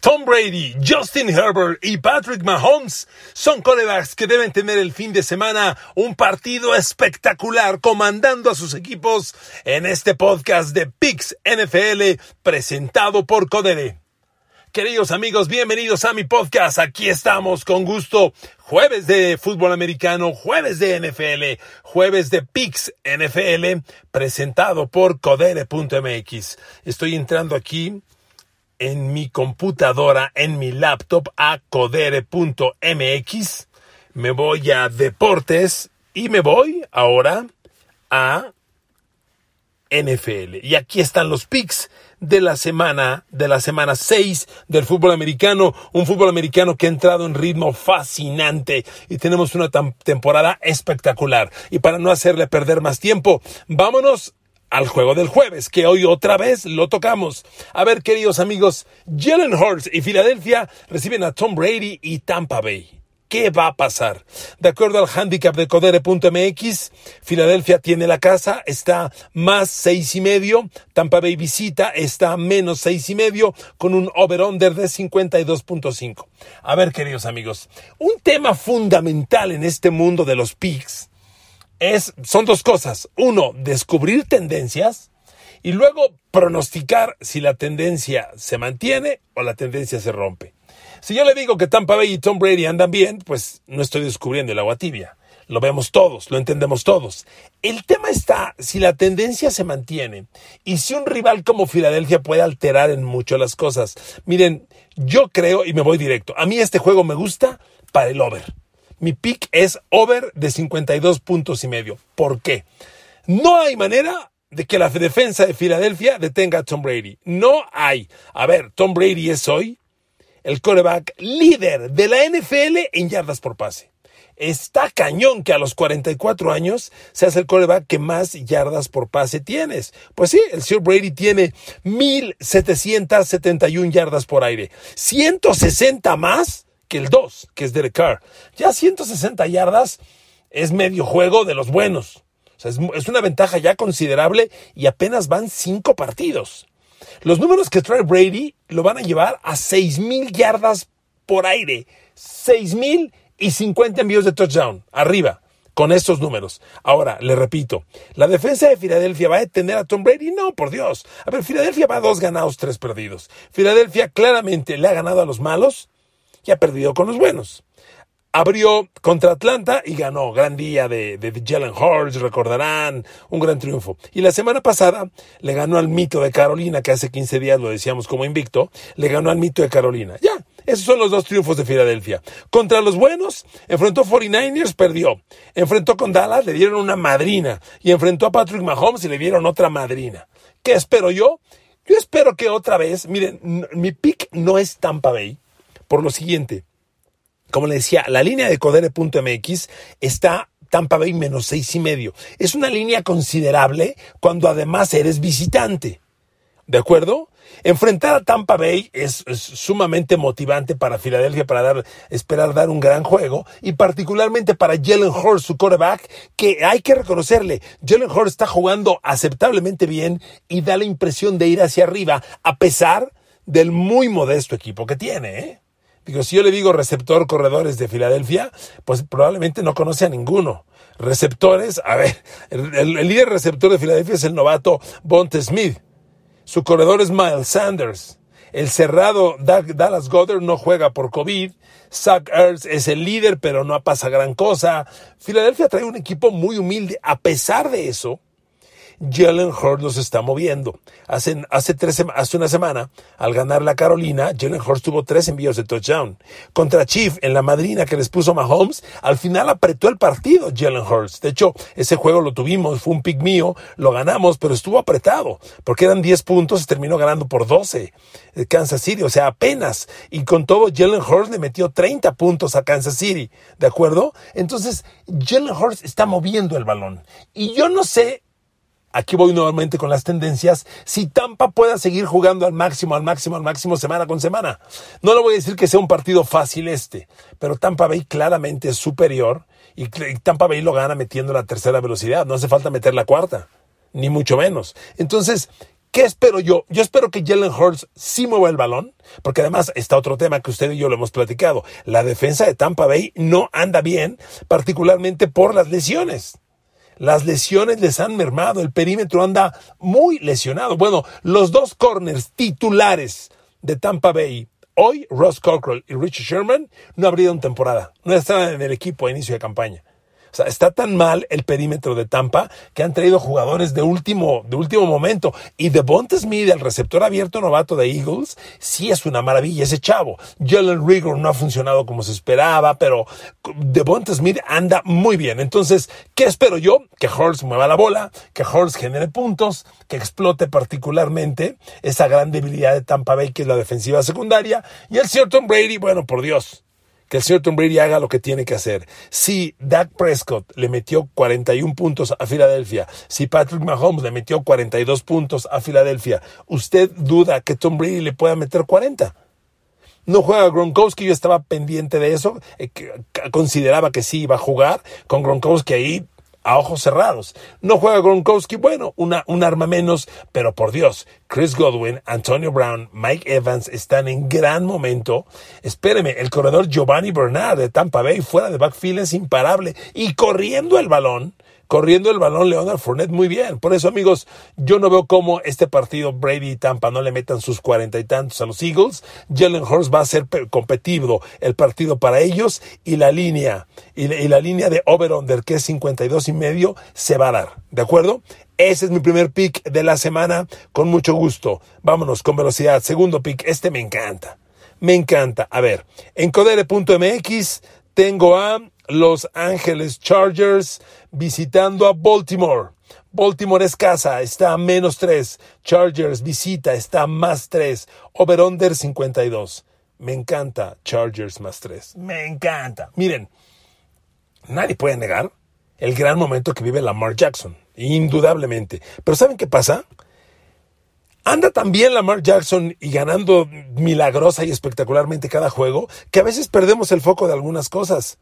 Tom Brady, Justin Herbert y Patrick Mahomes son corebacks que deben tener el fin de semana un partido espectacular comandando a sus equipos en este podcast de Pix NFL presentado por Codere. Queridos amigos, bienvenidos a mi podcast. Aquí estamos con gusto. Jueves de fútbol americano, jueves de NFL, jueves de Pix NFL, presentado por Codere.mx. Estoy entrando aquí en mi computadora, en mi laptop a codere.mx. Me voy a deportes y me voy ahora a NFL. Y aquí están los picks de la semana, de la semana 6 del fútbol americano, un fútbol americano que ha entrado en ritmo fascinante y tenemos una temporada espectacular. Y para no hacerle perder más tiempo, vámonos al juego del jueves, que hoy otra vez lo tocamos. A ver, queridos amigos, Jalen Hurts y Filadelfia reciben a Tom Brady y Tampa Bay. ¿Qué va a pasar? De acuerdo al handicap de Codere.mx, Filadelfia tiene la casa, está más seis y medio, Tampa Bay visita, está menos seis y medio, con un over-under de 52.5. A ver, queridos amigos, un tema fundamental en este mundo de los picks es, son dos cosas. Uno, descubrir tendencias y luego pronosticar si la tendencia se mantiene o la tendencia se rompe. Si yo le digo que Tampa Bay y Tom Brady andan bien, pues no estoy descubriendo el agua tibia. Lo vemos todos, lo entendemos todos. El tema está si la tendencia se mantiene y si un rival como Filadelfia puede alterar en mucho las cosas. Miren, yo creo, y me voy directo, a mí este juego me gusta para el over. Mi pick es over de 52 puntos y medio. ¿Por qué? No hay manera de que la defensa de Filadelfia detenga a Tom Brady. No hay. A ver, Tom Brady es hoy el coreback líder de la NFL en yardas por pase. Está cañón que a los 44 años seas el coreback que más yardas por pase tienes. Pues sí, el señor Brady tiene 1771 yardas por aire. 160 más que el 2, que es Derek Carr. Ya 160 yardas es medio juego de los buenos. O sea, es, una ventaja ya considerable y apenas van 5 partidos. Los números que trae Brady lo van a llevar a 6.000 yardas por aire. 6.000 y 50 envíos de touchdown. Arriba con estos números. Ahora, le repito, ¿la defensa de Filadelfia va a detener a Tom Brady? No, por Dios. A ver, Filadelfia va a dos ganados, tres perdidos. Filadelfia claramente le ha ganado a los malos ha perdido con los buenos. Abrió contra Atlanta y ganó. Gran día de, de Jalen Hurts, recordarán, un gran triunfo. Y la semana pasada le ganó al mito de Carolina, que hace 15 días lo decíamos como invicto, le ganó al mito de Carolina. Ya, esos son los dos triunfos de Filadelfia. Contra los buenos, enfrentó 49ers, perdió. Enfrentó con Dallas, le dieron una madrina. Y enfrentó a Patrick Mahomes y le dieron otra madrina. ¿Qué espero yo? Yo espero que otra vez, miren, mi pick no es Tampa Bay por lo siguiente. Como le decía, la línea de Codere.mx está Tampa Bay menos seis y medio. Es una línea considerable cuando además eres visitante. ¿De acuerdo? Enfrentar a Tampa Bay es, sumamente motivante para Filadelfia para dar, esperar dar un gran juego y particularmente para Jalen Hurts, su quarterback, que hay que reconocerle, Jalen Hurts está jugando aceptablemente bien y da la impresión de ir hacia arriba a pesar del muy modesto equipo que tiene. ¿eh? Digo, si yo le digo receptor corredores de Filadelfia, pues probablemente no conoce a ninguno. Receptores, a ver, el, líder receptor de Filadelfia es el novato Bonte Smith. Su corredor es Miles Sanders. El cerrado Dallas Goddard no juega por COVID. Zach Ertz es el líder, pero no pasa gran cosa. Filadelfia trae un equipo muy humilde. A pesar de eso, Jalen Hurts los está moviendo. Hace, hace, tres, hace una semana, al ganar la Carolina, Jalen Hurts tuvo tres envíos de touchdown. Contra Chief, en la madrina que les puso Mahomes, al final apretó el partido Jalen Hurts. De hecho, ese juego lo tuvimos, fue un pick mío, lo ganamos, pero estuvo apretado, porque eran 10 puntos y terminó ganando por 12. Eh, Kansas City, o sea, apenas. Y con todo, Jalen Hurts le metió 30 puntos a Kansas City, ¿de acuerdo? Entonces, Jalen Hurts está moviendo el balón. Y yo no sé aquí voy nuevamente con las tendencias, si Tampa pueda seguir jugando al máximo, al máximo, al máximo semana con semana. No le voy a decir que sea un partido fácil este, pero Tampa Bay claramente es superior y Tampa Bay lo gana metiendo la tercera velocidad, no hace falta meter la cuarta, ni mucho menos. Entonces, ¿Qué espero yo? Yo espero que Jalen Hurts sí mueva el balón, porque además está otro tema que usted y yo lo hemos platicado. La defensa de Tampa Bay no anda bien, particularmente por las lesiones. Las lesiones les han mermado, el perímetro anda muy lesionado. Bueno, los dos corners titulares de Tampa Bay, hoy Ross Cockrell y Richard Sherman, no abrieron temporada, no estaban en el equipo a inicio de campaña. O sea, está tan mal el perímetro de Tampa que han traído jugadores de último, de último momento. Y Devonta Smith, el receptor abierto novato de Eagles, sí es una maravilla ese chavo. Jalen Rigor no ha funcionado como se esperaba, pero Devonta Smith anda muy bien. Entonces, ¿qué espero yo? Que Hurst mueva la bola, que Hurst genere puntos, que explote particularmente esa gran debilidad de Tampa Bay que es la defensiva secundaria. Y el señor Tom Brady, bueno, por Dios, que el señor Tom Brady haga lo que tiene que hacer. Si Dak Prescott le metió 41 puntos a Filadelfia, si Patrick Mahomes le metió 42 puntos a Filadelfia, ¿usted duda que Tom Brady le pueda meter 40? No juega Gronkowski, yo estaba pendiente de eso, eh, consideraba que sí iba a jugar con Gronkowski ahí a ojos cerrados. No juega Gronkowski, bueno, una, un arma menos, pero por Dios, Chris Godwin, Antonio Brown, Mike Evans están en gran momento. Espéreme, el corredor Giovanni Bernard de Tampa Bay fuera de backfield es imparable y corriendo el balón corriendo el balón Leonard Fournette muy bien. Por eso, amigos, yo no veo cómo este partido Brady y Tampa no le metan sus cuarenta y tantos a los Eagles. Jalen Hurst va a ser competitivo el partido para ellos y la línea, y, la línea de over-under, que es 52 y medio, se va a dar. ¿De acuerdo? Ese es mi primer pick de la semana, con mucho gusto. Vámonos con velocidad. Segundo pick, este me encanta. Me encanta. A ver, en codere.mx tengo a los Ángeles Chargers visitando a Baltimore. Baltimore es casa, está a menos 3. Chargers visita, está a más 3. Over-under 52. Me encanta Chargers más 3. Me encanta. Miren, nadie puede negar el gran momento que vive Lamar Jackson. Indudablemente. Pero ¿saben qué pasa? Anda también Lamar Jackson y ganando milagrosa y espectacularmente cada juego, que a veces perdemos el foco de algunas cosas.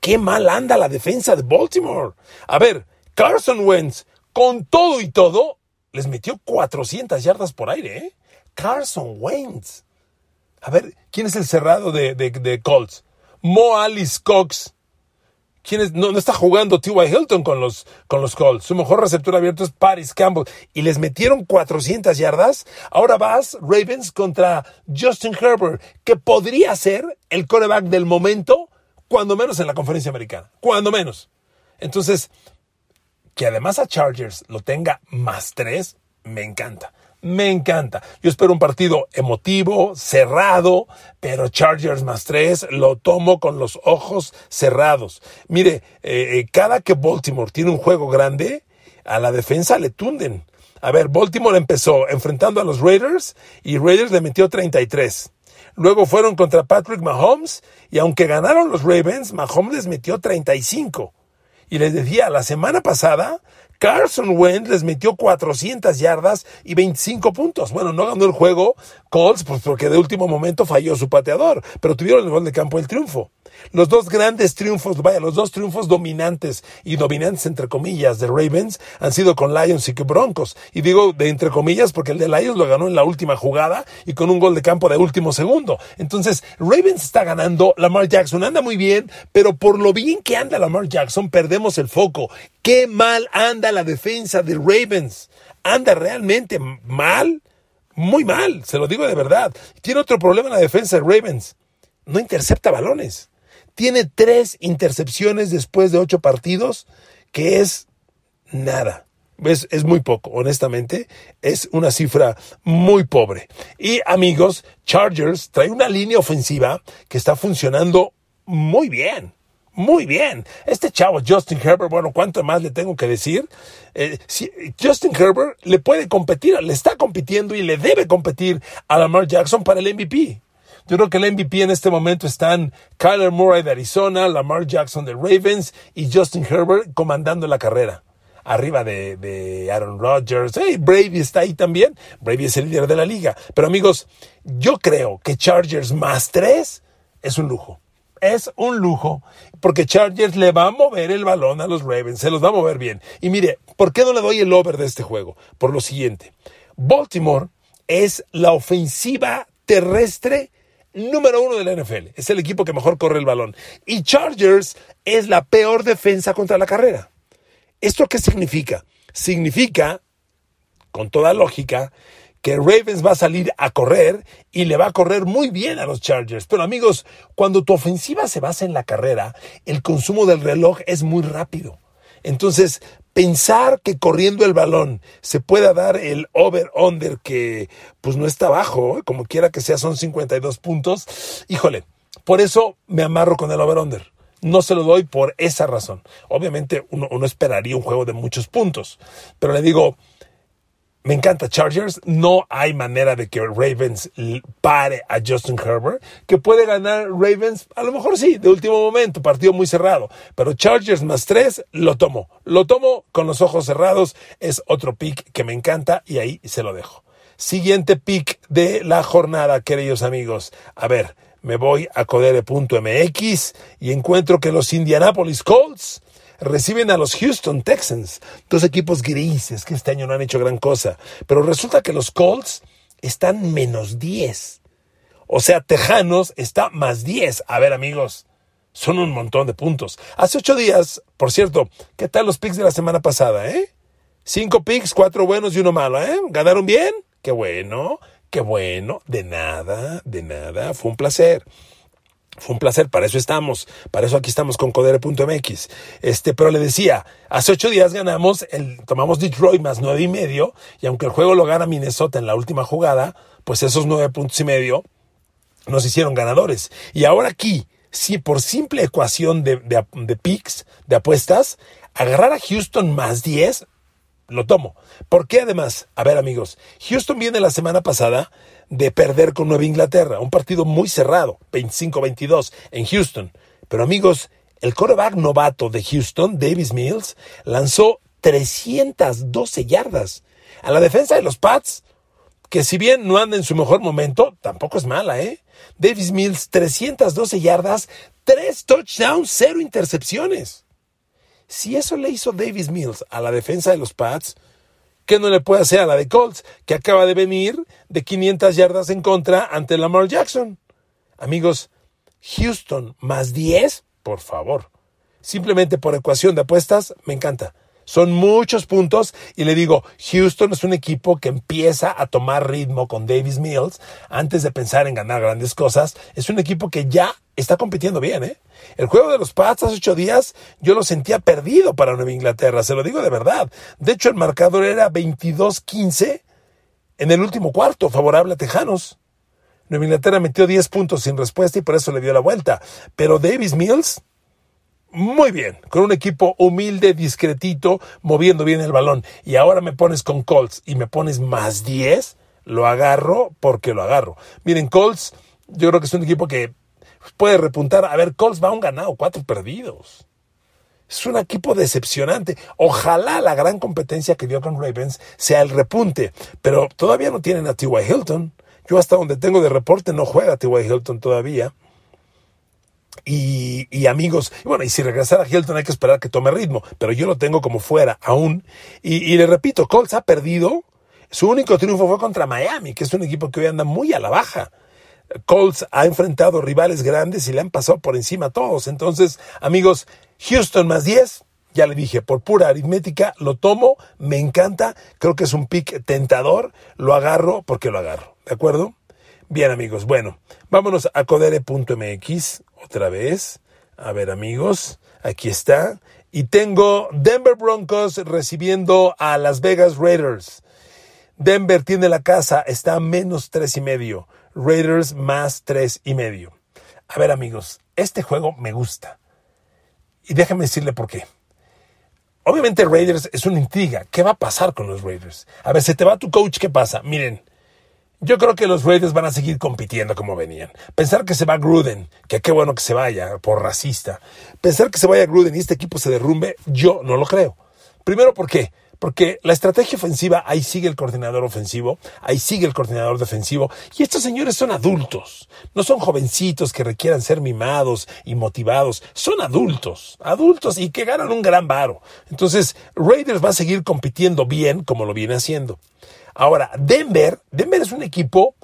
Qué mal anda la defensa de Baltimore. A ver, Carson Wentz, con todo y todo, les metió 400 yardas por aire, ¿eh? Carson Wentz. A ver, ¿quién es el cerrado de, de, Colts? Mo Alice Cox. ¿Quién es? No, está jugando T.Y. Hilton con los, con los Colts. Su mejor receptor abierto es Paris Campbell. Y les metieron 400 yardas. Ahora vas, Ravens, contra Justin Herbert, que podría ser el coreback del momento cuando menos en la conferencia americana, cuando menos. Entonces, que además a Chargers lo tenga más tres, me encanta. Me encanta. Yo espero un partido emotivo, cerrado, pero Chargers más tres lo tomo con los ojos cerrados. Mire, eh, eh, cada que Baltimore tiene un juego grande, a la defensa le tunden. A ver, Baltimore empezó enfrentando a los Raiders y Raiders le metió 33. Luego fueron contra Patrick Mahomes y aunque ganaron los Ravens, Mahomes les metió 35. Y les decía, la semana pasada Carson Wentz les metió 400 yardas y 25 puntos. Bueno, no ganó el juego Colts pues porque de último momento falló su pateador, pero tuvieron el gol de campo el triunfo. Los dos grandes triunfos, vaya, los dos triunfos dominantes y dominantes entre comillas de Ravens han sido con Lions y que Broncos. Y digo de entre comillas porque el de Lions lo ganó en la última jugada y con un gol de campo de último segundo. Entonces, Ravens está ganando, Lamar Jackson anda muy bien, pero por lo bien que anda Lamar Jackson perdemos el foco. Qué mal anda la defensa de Ravens. Anda realmente mal, muy mal, se lo digo de verdad. Tiene otro problema en la defensa de Ravens. No intercepta balones tiene tres intercepciones después de ocho partidos, que es nada. Es, es, muy poco, honestamente. Es una cifra muy pobre. Y amigos, Chargers trae una línea ofensiva que está funcionando muy bien. Muy bien. Este chavo, Justin Herbert, bueno, ¿cuánto más le tengo que decir? Eh, Justin Herbert le puede competir, le está compitiendo y le debe competir a Lamar Jackson para el MVP. Yo creo que el MVP en este momento están Kyler Murray de Arizona, Lamar Jackson de Ravens y Justin Herbert comandando la carrera. Arriba de, Aaron Rodgers. Hey, Brady está ahí también. Brady es el líder de la liga. Pero amigos, yo creo que Chargers más tres es un lujo. Es un lujo, porque Chargers le va a mover el balón a los Ravens, se los va a mover bien. Y mire, ¿por qué no le doy el over de este juego? Por lo siguiente, Baltimore es la ofensiva terrestre número uno de la NFL. Es el equipo que mejor corre el balón. Y Chargers es la peor defensa contra la carrera. ¿Esto qué significa? Significa, con toda lógica, que Ravens va a salir a correr y le va a correr muy bien a los Chargers. Pero amigos, cuando tu ofensiva se basa en la carrera, el consumo del reloj es muy rápido. Entonces, pensar que corriendo el balón se pueda dar el over-under que pues no está bajo, ¿eh? como quiera que sea, son 52 puntos, híjole, por eso me amarro con el over-under. No se lo doy por esa razón. Obviamente uno, uno esperaría un juego de muchos puntos, pero le digo, me encanta Chargers. No hay manera de que Ravens pare a Justin Herbert. Que puede ganar Ravens, a lo mejor sí, de último momento, partido muy cerrado. Pero Chargers más tres, lo tomo. Lo tomo con los ojos cerrados. Es otro pick que me encanta y ahí se lo dejo. Siguiente pick de la jornada, queridos amigos. A ver, me voy a codere.mx y encuentro que los Indianapolis Colts reciben a los Houston Texans, dos equipos grises que este año no han hecho gran cosa. Pero resulta que los Colts están menos 10. O sea, Tejanos está más 10. A ver, amigos, son un montón de puntos. Hace ocho días, por cierto, ¿qué tal los picks de la semana pasada, eh? Cinco picks, cuatro buenos y uno malo, ¿eh? ¿Ganaron bien? Qué bueno, qué bueno. De nada, de nada. Fue un placer. Fue un placer, para eso estamos, para eso aquí estamos con Codere.mx. Este, pero le decía, hace ocho días ganamos, el, tomamos Detroit más nueve y medio, y aunque el juego lo gana Minnesota en la última jugada, pues esos nueve puntos y medio nos hicieron ganadores. Y ahora aquí, si por simple ecuación de, de, de picks, de apuestas, agarrar a Houston más diez, lo tomo. ¿Por qué además? A ver amigos, Houston viene la semana pasada de perder con Nueva Inglaterra, un partido muy cerrado, 25-22 en Houston. Pero amigos, el coreback novato de Houston, Davis Mills, lanzó 312 yardas. A la defensa de los Pats, que si bien no anda en su mejor momento, tampoco es mala, ¿eh? Davis Mills, 312 yardas, 3 touchdowns, 0 intercepciones. Si eso le hizo Davis Mills a la defensa de los Pats, ¿Qué no le puede hacer a la de Colts, que acaba de venir de 500 yardas en contra ante Lamar Jackson? Amigos, Houston más 10, por favor. Simplemente por ecuación de apuestas, me encanta. Son muchos puntos y le digo, Houston es un equipo que empieza a tomar ritmo con Davis Mills antes de pensar en ganar grandes cosas. Es un equipo que ya está compitiendo bien, ¿eh? El juego de los Pats hace ocho días yo lo sentía perdido para Nueva Inglaterra, se lo digo de verdad. De hecho, el marcador era 22-15 en el último cuarto, favorable a Tejanos. Nueva Inglaterra metió 10 puntos sin respuesta y por eso le dio la vuelta. Pero Davis Mills muy bien, con un equipo humilde, discretito, moviendo bien el balón. Y ahora me pones con Colts y me pones más 10, lo agarro porque lo agarro. Miren, Colts, yo creo que es un equipo que puede repuntar. A ver, Colts va a un ganado, cuatro perdidos. Es un equipo decepcionante. Ojalá la gran competencia que dio con Ravens sea el repunte, pero todavía no tienen a T.Y. Hilton. Yo hasta donde tengo de reporte no juega T.Y. Hilton todavía. Y, amigos, bueno, y si regresara a Hilton hay que esperar que tome ritmo, pero yo lo tengo como fuera aún. Y, le repito, Colts ha perdido. Su único triunfo fue contra Miami, que es un equipo que hoy anda muy a la baja. Colts ha enfrentado rivales grandes y le han pasado por encima a todos. Entonces, amigos, Houston más 10, ya le dije, por pura aritmética, lo tomo, me encanta, creo que es un pick tentador, lo agarro porque lo agarro, ¿de acuerdo? Bien amigos, bueno, vámonos a codere.mx otra vez. A ver amigos, aquí está. Y tengo Denver Broncos recibiendo a Las Vegas Raiders. Denver tiene la casa, está a menos tres y medio. Raiders más tres y medio. A ver amigos, este juego me gusta. Y déjame decirle por qué. Obviamente Raiders es una intriga. ¿Qué va a pasar con los Raiders? A ver, se te va tu coach, ¿qué pasa? Miren, yo creo que los Raiders van a seguir compitiendo como venían. Pensar que se va Gruden, que qué bueno que se vaya por racista. Pensar que se vaya Gruden y este equipo se derrumbe, yo no lo creo. Primero, ¿por qué? Porque la estrategia ofensiva, ahí sigue el coordinador ofensivo, ahí sigue el coordinador defensivo, y estos señores son adultos, no son jovencitos que requieran ser mimados y motivados, son adultos, adultos y que ganan un gran varo. Entonces, Raiders va a seguir compitiendo bien como lo viene haciendo. Ahora, Denver, Denver es un equipo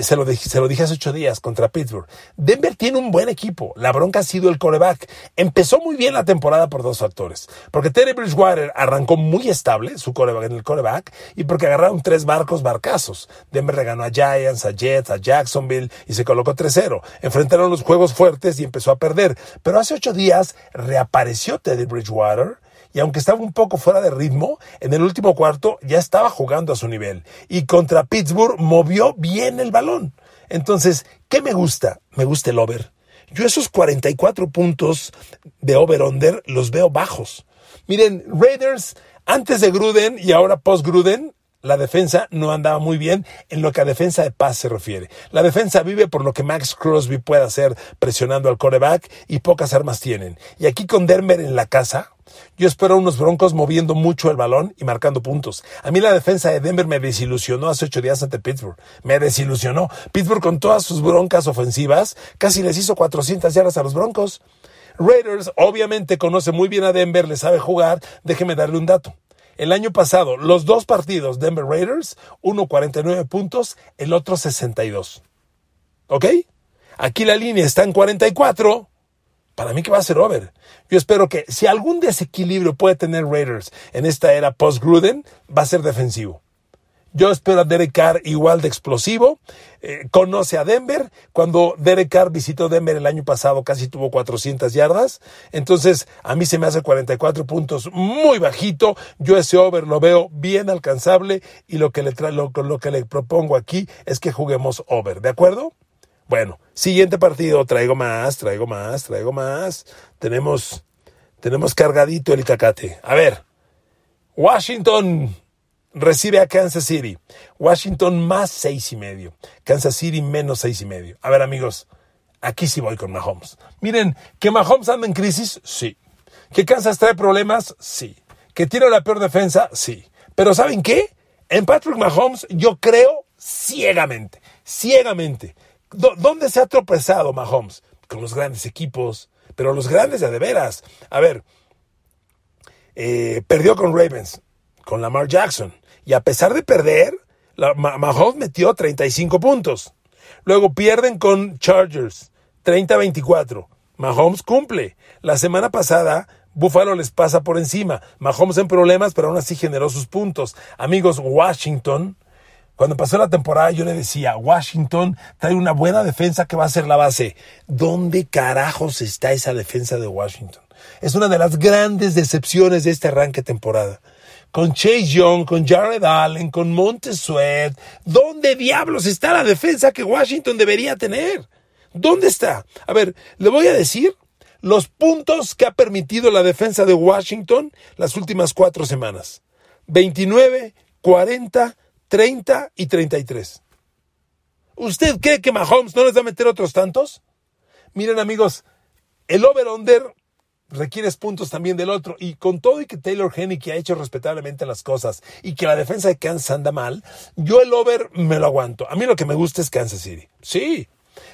se lo, se lo dije hace ocho días contra Pittsburgh. Denver tiene un buen equipo. La bronca ha sido el coreback. Empezó muy bien la temporada por dos factores. Porque Terry Bridgewater arrancó muy estable su coreback en el coreback y porque agarraron tres barcos barcazos. Denver le ganó a Giants, a Jets, a Jacksonville y se colocó 3-0. Enfrentaron los juegos fuertes y empezó a perder. Pero hace ocho días reapareció Teddy Bridgewater y aunque estaba un poco fuera de ritmo, en el último cuarto ya estaba jugando a su nivel. Y contra Pittsburgh movió bien el balón. Entonces, ¿qué me gusta? Me gusta el over. Yo esos 44 puntos de over-under los veo bajos. Miren, Raiders, antes de Gruden y ahora post-Gruden, la defensa no andaba muy bien en lo que a defensa de paz se refiere. La defensa vive por lo que Max Crosby puede hacer presionando al coreback y pocas armas tienen. Y aquí con Denver en la casa, yo espero unos Broncos moviendo mucho el balón y marcando puntos. A mí la defensa de Denver me desilusionó hace ocho días ante Pittsburgh. Me desilusionó. Pittsburgh con todas sus broncas ofensivas casi les hizo 400 yardas a los Broncos. Raiders obviamente conoce muy bien a Denver, le sabe jugar. Déjeme darle un dato. El año pasado, los dos partidos Denver Raiders, uno 49 puntos, el otro 62. ¿Ok? Aquí la línea está en 44 para mí que va a ser over. Yo espero que si algún desequilibrio puede tener Raiders en esta era post-Gruden, va a ser defensivo. Yo espero a Derek Carr igual de explosivo. Eh, conoce a Denver. Cuando Derek Carr visitó Denver el año pasado casi tuvo 400 yardas. Entonces a mí se me hace 44 puntos muy bajito. Yo ese over lo veo bien alcanzable y lo que le, lo, lo que le propongo aquí es que juguemos over. ¿De acuerdo? Bueno, siguiente partido, traigo más, traigo más, traigo más. Tenemos, tenemos cargadito el Itacate. A ver, Washington recibe a Kansas City. Washington más seis y medio. Kansas City menos seis y medio. A ver, amigos, aquí sí voy con Mahomes. Miren, ¿que Mahomes anda en crisis? Sí. ¿Que Kansas trae problemas? Sí. ¿Que tiene la peor defensa? Sí. Pero ¿saben qué? En Patrick Mahomes yo creo ciegamente, ciegamente ¿Dónde se ha tropezado Mahomes? Con los grandes equipos, pero los grandes de, de veras. A ver, eh, perdió con Ravens, con Lamar Jackson, y a pesar de perder, Mahomes metió 35 puntos. Luego pierden con Chargers, 30-24. Mahomes cumple. La semana pasada Buffalo les pasa por encima. Mahomes en problemas, pero aún así generó sus puntos. Amigos, Washington cuando pasó la temporada yo le decía, Washington trae una buena defensa que va a ser la base. ¿Dónde carajos está esa defensa de Washington? Es una de las grandes decepciones de este arranque de temporada. Con Chase Young, con Jared Allen, con Montesuet. ¿Dónde diablos está la defensa que Washington debería tener? ¿Dónde está? A ver, le voy a decir los puntos que ha permitido la defensa de Washington las últimas cuatro semanas. 29, 40, 30 y 33. ¿Usted cree que Mahomes no les va a meter otros tantos? Miren amigos, el over-under requiere puntos también del otro. Y con todo y que Taylor que ha hecho respetablemente las cosas y que la defensa de Kansas anda mal, yo el over me lo aguanto. A mí lo que me gusta es Kansas City. Sí.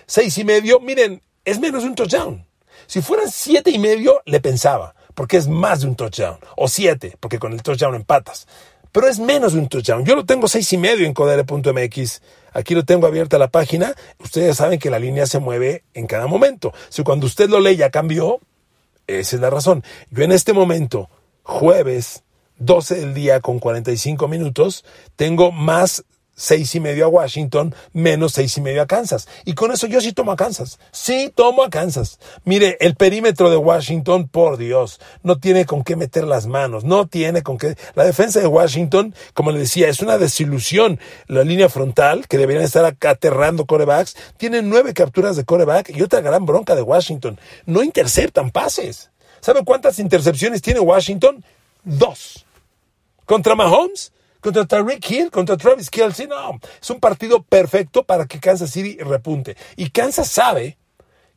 Seis y medio, miren, es menos de un touchdown. Si fueran siete y medio, le pensaba, porque es más de un touchdown. O siete, porque con el touchdown empatas pero es menos de un touchdown. Yo lo tengo seis y medio en codere.mx. Aquí lo tengo abierta la página. Ustedes saben que la línea se mueve en cada momento. Si cuando usted lo lee ya cambió, esa es la razón. Yo en este momento, jueves 12 del día con 45 minutos, tengo más seis y medio a Washington, menos seis y medio a Kansas. Y con eso yo sí tomo a Kansas. Sí tomo a Kansas. Mire, el perímetro de Washington, por Dios, no tiene con qué meter las manos, no tiene con qué. La defensa de Washington, como le decía, es una desilusión. La línea frontal, que deberían estar aterrando corebacks, tiene nueve capturas de coreback y otra gran bronca de Washington. No interceptan pases. ¿Sabe cuántas intercepciones tiene Washington? Dos. Contra Mahomes, contra Tariq Hill, contra Travis Kelsey, no, es un partido perfecto para que Kansas City repunte. Y Kansas sabe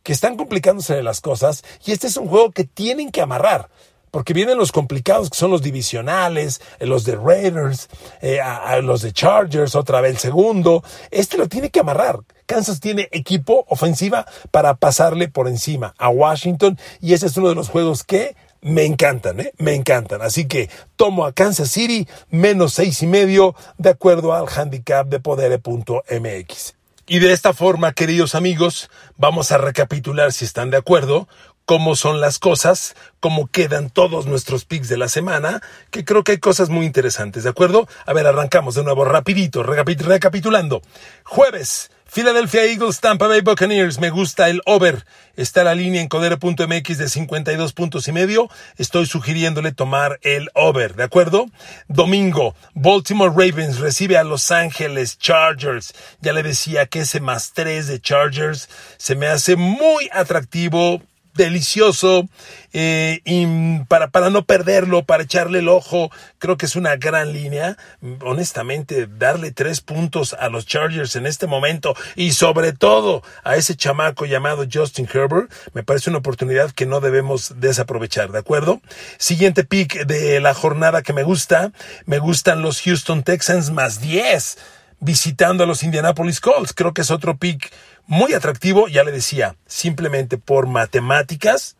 que están complicándose las cosas y este es un juego que tienen que amarrar. Porque vienen los complicados que son los divisionales, eh, los de Raiders, eh, los de Chargers, otra vez el segundo. Este lo tiene que amarrar. Kansas tiene equipo ofensiva para pasarle por encima a Washington y ese es uno de los juegos que me encantan, ¿eh? Me encantan. Así que tomo a Kansas City menos seis y medio de acuerdo al handicap de podere.mx. Y de esta forma, queridos amigos, vamos a recapitular si están de acuerdo cómo son las cosas, cómo quedan todos nuestros picks de la semana, que creo que hay cosas muy interesantes, ¿de acuerdo? A ver, arrancamos de nuevo rapidito, recapitulando. Jueves, Philadelphia Eagles, Tampa Bay Buccaneers. Me gusta el over. Está la línea en codere.mx de 52 puntos y medio. Estoy sugiriéndole tomar el over, ¿de acuerdo? Domingo, Baltimore Ravens recibe a Los Ángeles Chargers. Ya le decía que ese más 3 de Chargers se me hace muy atractivo delicioso eh, y para, para no perderlo, para echarle el ojo, creo que es una gran línea. Honestamente, darle tres puntos a los Chargers en este momento y sobre todo a ese chamaco llamado Justin Herbert, me parece una oportunidad que no debemos desaprovechar, ¿de acuerdo? Siguiente pick de la jornada que me gusta, me gustan los Houston Texans más 10 visitando a los Indianapolis Colts. Creo que es otro pick muy atractivo, ya le decía, simplemente por matemáticas,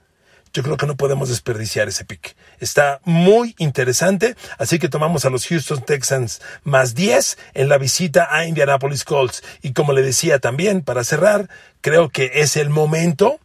yo creo que no podemos desperdiciar ese pick. Está muy interesante, así que tomamos a los Houston Texans más 10 en la visita a Indianapolis Colts. Y como le decía también, para cerrar, creo que es el momento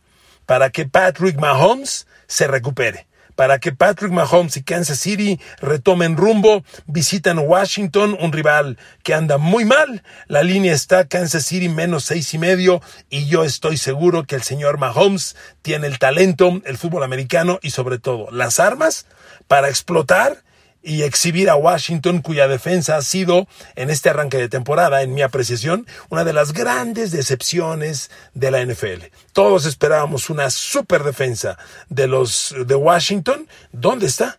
para que Patrick Mahomes se recupere para que Patrick Mahomes y Kansas City retomen rumbo. Visitan Washington, un rival que anda muy mal. La línea está Kansas City menos seis y medio y yo estoy seguro que el señor Mahomes tiene el talento, el fútbol americano y sobre todo las armas para explotar y exhibir a Washington, cuya defensa ha sido, en este arranque de temporada, en mi apreciación, una de las grandes decepciones de la NFL. Todos esperábamos una super defensa de los de Washington. ¿Dónde está?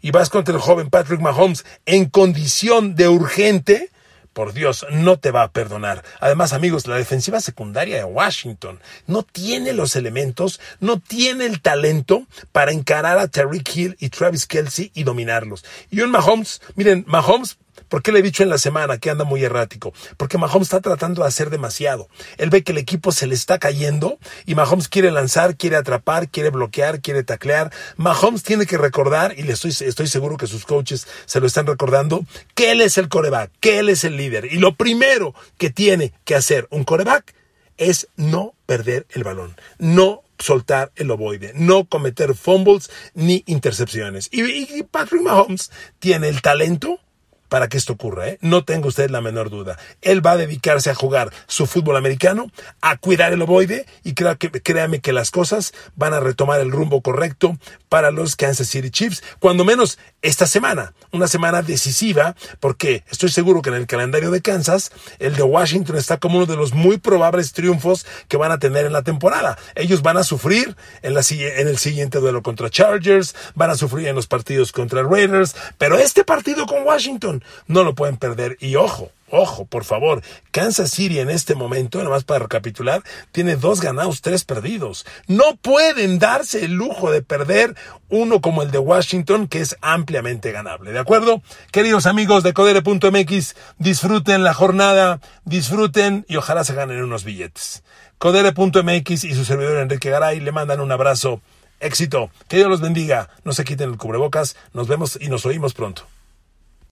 Y vas contra el joven Patrick Mahomes en condición de urgente por Dios, no te va a perdonar. Además, amigos, la defensiva secundaria de Washington no tiene los elementos, no tiene el talento para encarar a Terry Hill y Travis Kelsey y dominarlos. Y un Mahomes, miren, Mahomes ¿Por qué le he dicho en la semana que anda muy errático? Porque Mahomes está tratando de hacer demasiado. Él ve que el equipo se le está cayendo y Mahomes quiere lanzar, quiere atrapar, quiere bloquear, quiere taclear. Mahomes tiene que recordar, y le estoy, estoy seguro que sus coaches se lo están recordando, que él es el coreback, que él es el líder. Y lo primero que tiene que hacer un coreback es no perder el balón, no soltar el ovoide, no cometer fumbles ni intercepciones. Y, y Patrick Mahomes tiene el talento para que esto ocurra, ¿eh? no tenga usted la menor duda. Él va a dedicarse a jugar su fútbol americano, a cuidar el ovoide y que, créame que las cosas van a retomar el rumbo correcto para los Kansas City Chiefs, cuando menos esta semana, una semana decisiva, porque estoy seguro que en el calendario de Kansas, el de Washington está como uno de los muy probables triunfos que van a tener en la temporada. Ellos van a sufrir en, la, en el siguiente duelo contra Chargers, van a sufrir en los partidos contra Raiders, pero este partido con Washington no lo pueden perder. Y ojo, Ojo, por favor, Kansas City en este momento, nada más para recapitular, tiene dos ganados, tres perdidos. No pueden darse el lujo de perder uno como el de Washington, que es ampliamente ganable. ¿De acuerdo? Queridos amigos de Codere.mx, disfruten la jornada, disfruten y ojalá se ganen unos billetes. Codere.mx y su servidor Enrique Garay le mandan un abrazo. Éxito. Que Dios los bendiga. No se quiten el cubrebocas. Nos vemos y nos oímos pronto.